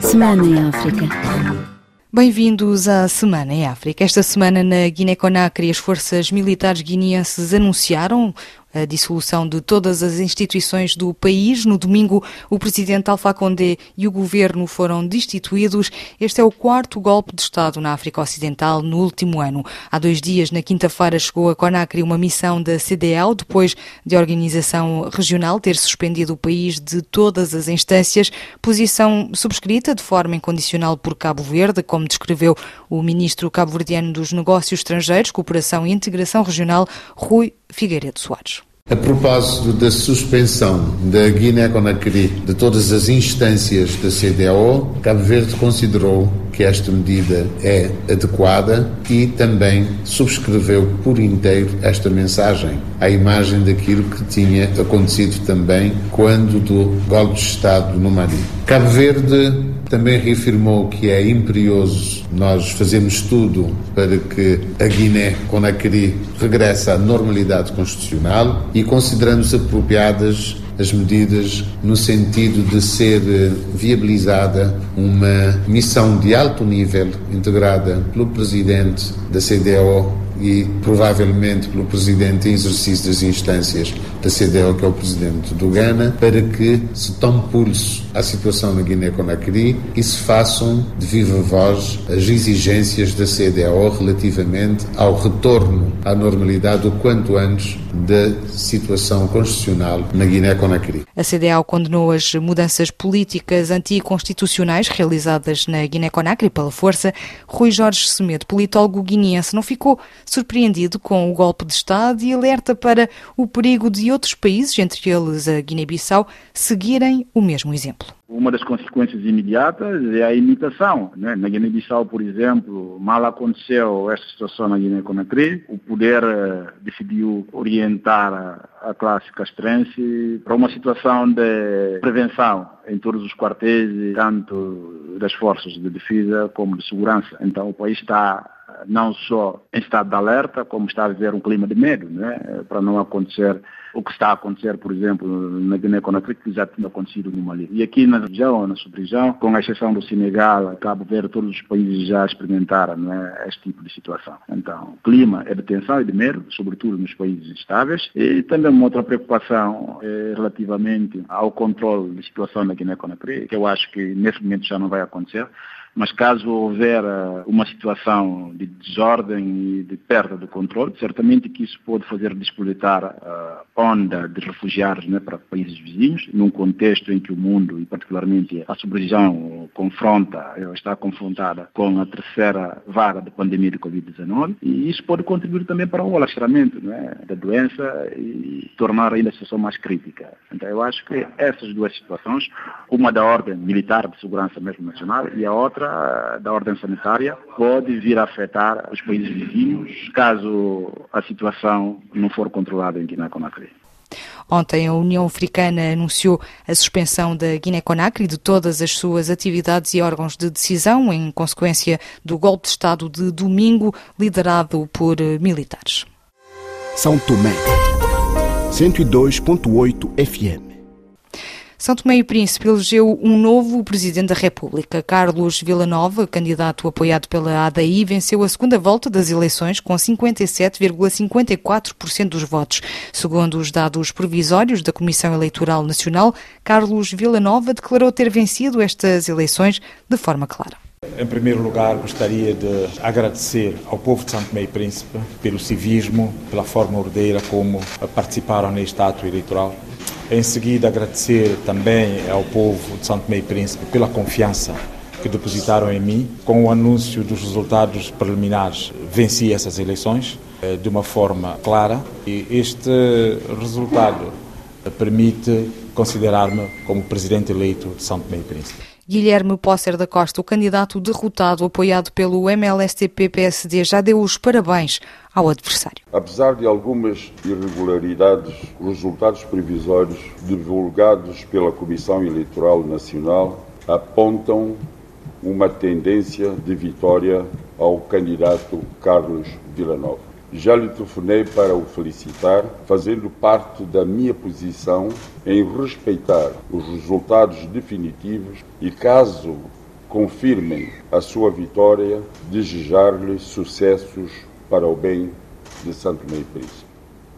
Semana em África. Bem-vindos à Semana em África. Esta semana na Guiné-Conakry, as forças militares guineenses anunciaram a dissolução de todas as instituições do país. No domingo, o presidente Alpha Condé e o governo foram destituídos. Este é o quarto golpe de Estado na África Ocidental no último ano. Há dois dias, na quinta-feira, chegou a Conakry uma missão da CDAO, depois de a organização regional ter suspendido o país de todas as instâncias, posição subscrita de forma incondicional por Cabo Verde, como descreveu o ministro cabo-verdiano dos Negócios Estrangeiros, Cooperação e Integração Regional, Rui Figueiredo Soares. A propósito da suspensão da Guiné-Conakry de todas as instâncias da CDAO, Cabo Verde considerou que esta medida é adequada e também subscreveu por inteiro esta mensagem, à imagem daquilo que tinha acontecido também quando do golpe de Estado no Mali. Cabo Verde também reafirmou que é imperioso nós fazermos tudo para que a Guiné-Conakry regresse à normalidade constitucional e consideramos apropriadas as medidas no sentido de ser viabilizada uma missão de alto nível integrada pelo presidente da CDO e provavelmente pelo presidente em exercício das instâncias da CDO, que é o presidente do Ghana, para que se tome pulso à situação na Guiné-Conakry e se façam de viva voz as exigências da CDO relativamente ao retorno à normalidade o quanto antes da situação constitucional na Guiné-Conakry. A CDAO condenou as mudanças políticas anticonstitucionais realizadas na Guiné-Conakry pela força. Rui Jorge Semedo, politólogo guineense, não ficou surpreendido com o golpe de Estado e alerta para o perigo de outros países, entre eles a Guiné-Bissau, seguirem o mesmo exemplo. Uma das consequências imediatas é a imitação. Né? Na Guiné-Bissau, por exemplo, mal aconteceu esta situação na Guiné-Conakry, o poder uh, decidiu orientar a classe castrense para uma situação de prevenção em todos os quartéis, tanto das forças de defesa como de segurança. Então o país está não só em estado de alerta, como está a viver um clima de medo, né? para não acontecer o que está a acontecer, por exemplo, na Guiné-Conakry, que já tinha acontecido no Mali. E aqui na região, na sub-região, com a exceção do Senegal, Cabo Verde, todos os países já experimentaram né, este tipo de situação. Então, o clima é de tensão e de medo, sobretudo nos países estáveis, e também uma outra preocupação é relativamente ao controle da situação na Guiné-Conakry, que eu acho que nesse momento já não vai acontecer, mas caso houver uh, uma situação de desordem e de perda do controle, certamente que isso pode fazer despolitar a onda de refugiados né, para países vizinhos, num contexto em que o mundo, e particularmente a sub-região, confronta, está confrontada com a terceira vaga da pandemia de Covid-19, e isso pode contribuir também para o alastramento né, da doença e tornar ainda a situação mais crítica. Então eu acho que essas duas situações, uma da ordem militar de segurança mesmo nacional e a outra da ordem sanitária pode vir a afetar os países vizinhos caso a situação não for controlada em Guiné-Conakry. Ontem, a União Africana anunciou a suspensão da Guiné-Conakry de todas as suas atividades e órgãos de decisão em consequência do golpe de Estado de domingo liderado por militares. São Tomé, 102.8 FM. São Tomé e Príncipe elegeu um novo Presidente da República. Carlos Villanova, candidato apoiado pela ADI, venceu a segunda volta das eleições com 57,54% dos votos. Segundo os dados provisórios da Comissão Eleitoral Nacional, Carlos Villanova declarou ter vencido estas eleições de forma clara. Em primeiro lugar, gostaria de agradecer ao povo de Santo Tomé e Príncipe pelo civismo, pela forma ordeira como participaram neste ato eleitoral em seguida, agradecer também ao povo de Santo e Príncipe pela confiança que depositaram em mim. Com o anúncio dos resultados preliminares, venci essas eleições eh, de uma forma clara e este resultado permite considerar-me como presidente eleito de Tomé e Príncipe. Guilherme Posser da Costa, o candidato derrotado apoiado pelo MLSTP-PSD, já deu os parabéns ao adversário. Apesar de algumas irregularidades, os resultados previsórios divulgados pela Comissão Eleitoral Nacional apontam uma tendência de vitória ao candidato Carlos Villanova. Já lhe telefonei para o felicitar, fazendo parte da minha posição em respeitar os resultados definitivos e, caso confirmem a sua vitória, desejar-lhe sucessos para o bem de Santo Meio Príncipe.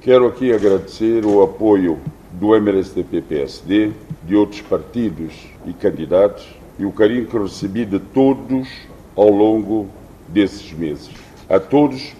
Quero aqui agradecer o apoio do MSTP-PSD, de outros partidos e candidatos e o carinho que recebi de todos ao longo desses meses. A todos,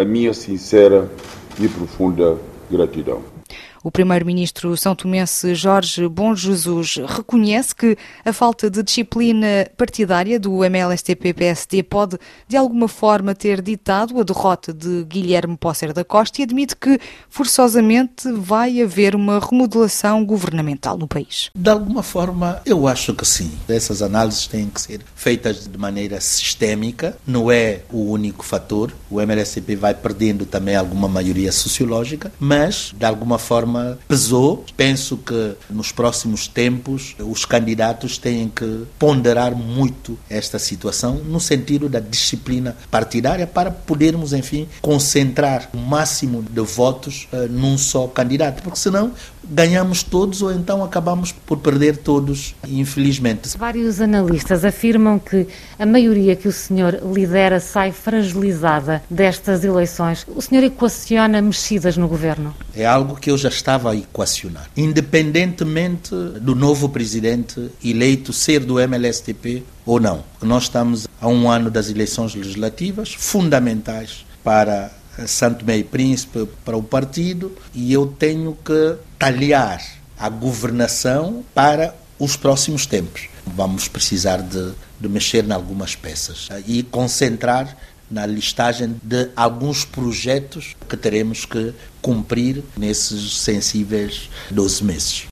a minha sincera e profunda gratidão. O primeiro-ministro são tomense Jorge Bom Jesus reconhece que a falta de disciplina partidária do MLSTP-PSD pode, de alguma forma, ter ditado a derrota de Guilherme Posser da Costa e admite que, forçosamente, vai haver uma remodelação governamental no país. De alguma forma, eu acho que sim. Essas análises têm que ser feitas de maneira sistémica, não é o único fator. O MLSTP vai perdendo também alguma maioria sociológica, mas, de alguma forma, forma pesou. Penso que nos próximos tempos os candidatos têm que ponderar muito esta situação no sentido da disciplina partidária para podermos, enfim, concentrar o máximo de votos uh, num só candidato, porque senão ganhamos todos ou então acabamos por perder todos, infelizmente. Vários analistas afirmam que a maioria que o senhor lidera sai fragilizada destas eleições. O senhor equaciona mexidas no governo? É algo que eu já estava a equacionar. Independentemente do novo presidente eleito ser do MLSTP ou não. Nós estamos a um ano das eleições legislativas fundamentais para Santo Meio Príncipe para o partido e eu tenho que talhar a governação para os próximos tempos. Vamos precisar de, de mexer em algumas peças e concentrar na listagem de alguns projetos que teremos que cumprir nesses sensíveis 12 meses.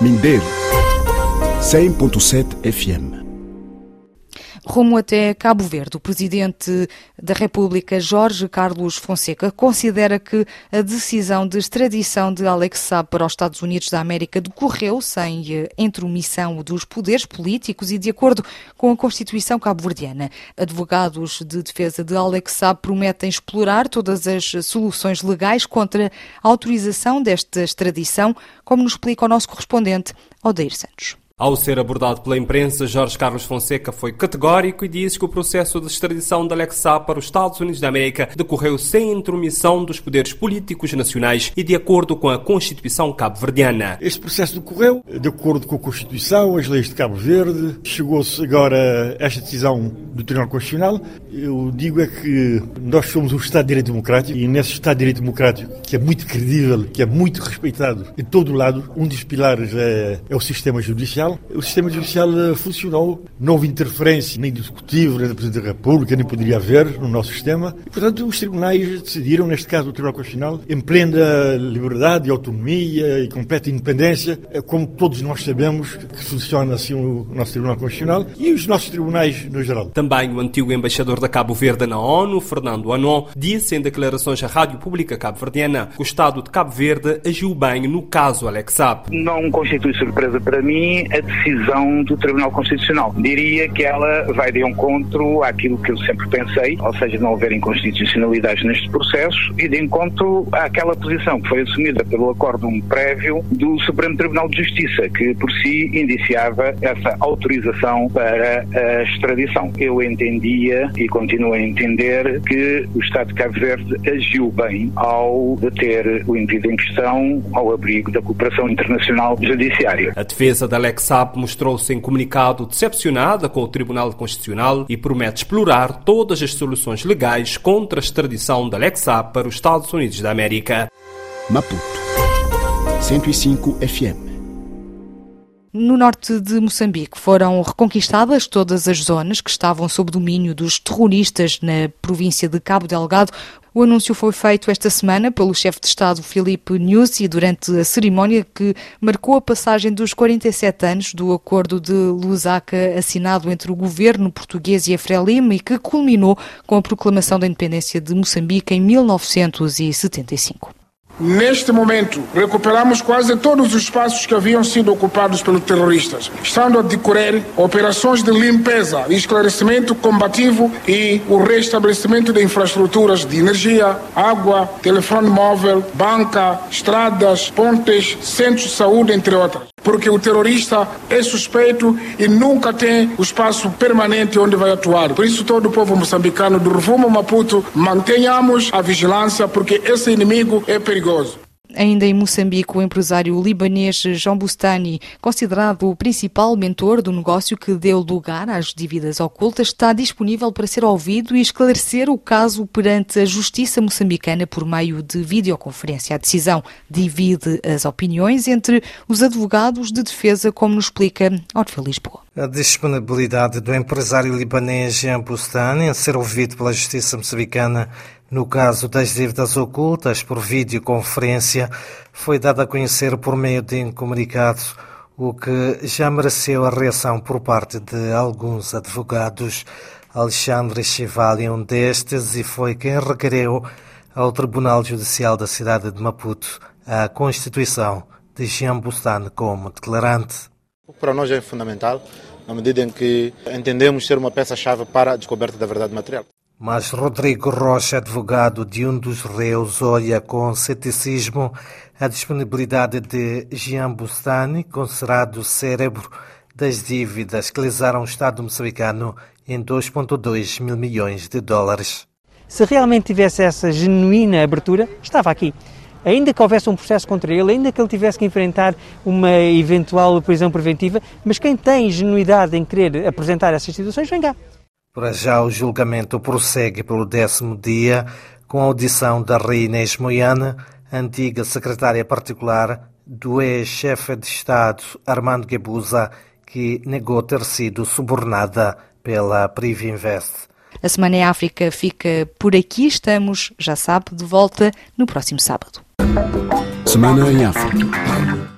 Mindelo 100.7 FM rumo até Cabo Verde. O presidente da República, Jorge Carlos Fonseca, considera que a decisão de extradição de Alex Saab para os Estados Unidos da América decorreu sem eh, intromissão dos poderes políticos e de acordo com a Constituição cabo-verdiana. Advogados de defesa de Alex Saab prometem explorar todas as soluções legais contra a autorização desta extradição, como nos explica o nosso correspondente, Odeir Santos. Ao ser abordado pela imprensa, Jorge Carlos Fonseca foi categórico e disse que o processo de extradição de Alex para os Estados Unidos da América decorreu sem intromissão dos poderes políticos nacionais e de acordo com a Constituição cabo-verdiana. Este processo decorreu de acordo com a Constituição, as leis de Cabo Verde. Chegou-se agora esta decisão do Tribunal Constitucional. Eu digo é que nós somos um Estado de Direito Democrático e nesse Estado de Direito Democrático, que é muito credível, que é muito respeitado em todo lado, um dos pilares é, é o sistema judicial Judicial, o sistema judicial eh, funcionou, não houve interferência nem do Executivo, nem do Presidente da República, nem poderia haver no nosso sistema. E, portanto, os tribunais decidiram, neste caso o Tribunal Constitucional, em plena liberdade e autonomia e completa independência, eh, como todos nós sabemos que funciona assim o nosso Tribunal Constitucional e os nossos tribunais no geral. Também o antigo embaixador da Cabo Verde na ONU, Fernando Anon, disse em declarações à Rádio Pública Cabo-Verdiana que o Estado de Cabo Verde agiu bem no caso Alexap. Não constitui surpresa para mim a decisão do Tribunal Constitucional. Diria que ela vai de encontro àquilo que eu sempre pensei, ou seja, não haver inconstitucionalidades neste processo e de encontro àquela posição que foi assumida pelo acórdão prévio do Supremo Tribunal de Justiça, que por si indiciava essa autorização para a extradição. Eu entendia e continuo a entender que o Estado de Cabo Verde agiu bem ao deter o indivíduo em questão ao abrigo da cooperação internacional judiciária. A defesa da Alex Saab mostrou-se em comunicado decepcionada com o Tribunal Constitucional e promete explorar todas as soluções legais contra a extradição da Saab para os Estados Unidos da América. Maputo 105 FM no norte de Moçambique foram reconquistadas todas as zonas que estavam sob domínio dos terroristas na província de Cabo Delgado. O anúncio foi feito esta semana pelo chefe de Estado Filipe Nyusi durante a cerimónia que marcou a passagem dos 47 anos do acordo de Lusaka assinado entre o governo português e a Frelimo e que culminou com a proclamação da independência de Moçambique em 1975. Neste momento, recuperamos quase todos os espaços que haviam sido ocupados pelos terroristas, estando a decorrer operações de limpeza, esclarecimento combativo e o restabelecimento de infraestruturas de energia, água, telefone móvel, banca, estradas, pontes, centros de saúde, entre outras. Porque o terrorista é suspeito e nunca tem o espaço permanente onde vai atuar. Por isso, todo o povo moçambicano do Rumo Maputo, mantenhamos a vigilância, porque esse inimigo é perigoso. Ainda em Moçambique, o empresário libanês João Bustani, considerado o principal mentor do negócio que deu lugar às dívidas ocultas, está disponível para ser ouvido e esclarecer o caso perante a justiça moçambicana por meio de videoconferência. A decisão divide as opiniões entre os advogados de defesa, como nos explica Orfeu Lisboa. A disponibilidade do empresário libanês Jean Bustani em ser ouvido pela justiça moçambicana no caso das dívidas ocultas por videoconferência, foi dado a conhecer por meio de um comunicado, o que já mereceu a reação por parte de alguns advogados. Alexandre Chivali é um destes e foi quem requereu ao Tribunal Judicial da cidade de Maputo a constituição de Jean Bustane como declarante. Para nós é fundamental, na medida em que entendemos ser uma peça-chave para a descoberta da verdade material. Mas Rodrigo Rocha, advogado de um dos réus, olha com ceticismo a disponibilidade de Jean Bustani, considerado cérebro das dívidas que lesaram o Estado moçambicano em 2,2 mil milhões de dólares. Se realmente tivesse essa genuína abertura, estava aqui. Ainda que houvesse um processo contra ele, ainda que ele tivesse que enfrentar uma eventual prisão preventiva, mas quem tem genuidade em querer apresentar essas situações, vem cá. Para já, o julgamento prossegue pelo décimo dia, com a audição da Rainha Inês Moiana, antiga secretária particular do ex-chefe de Estado Armando Guebuza, que negou ter sido subornada pela Privinvest. A Semana em África fica por aqui. Estamos, já sabe, de volta no próximo sábado. Semana em África.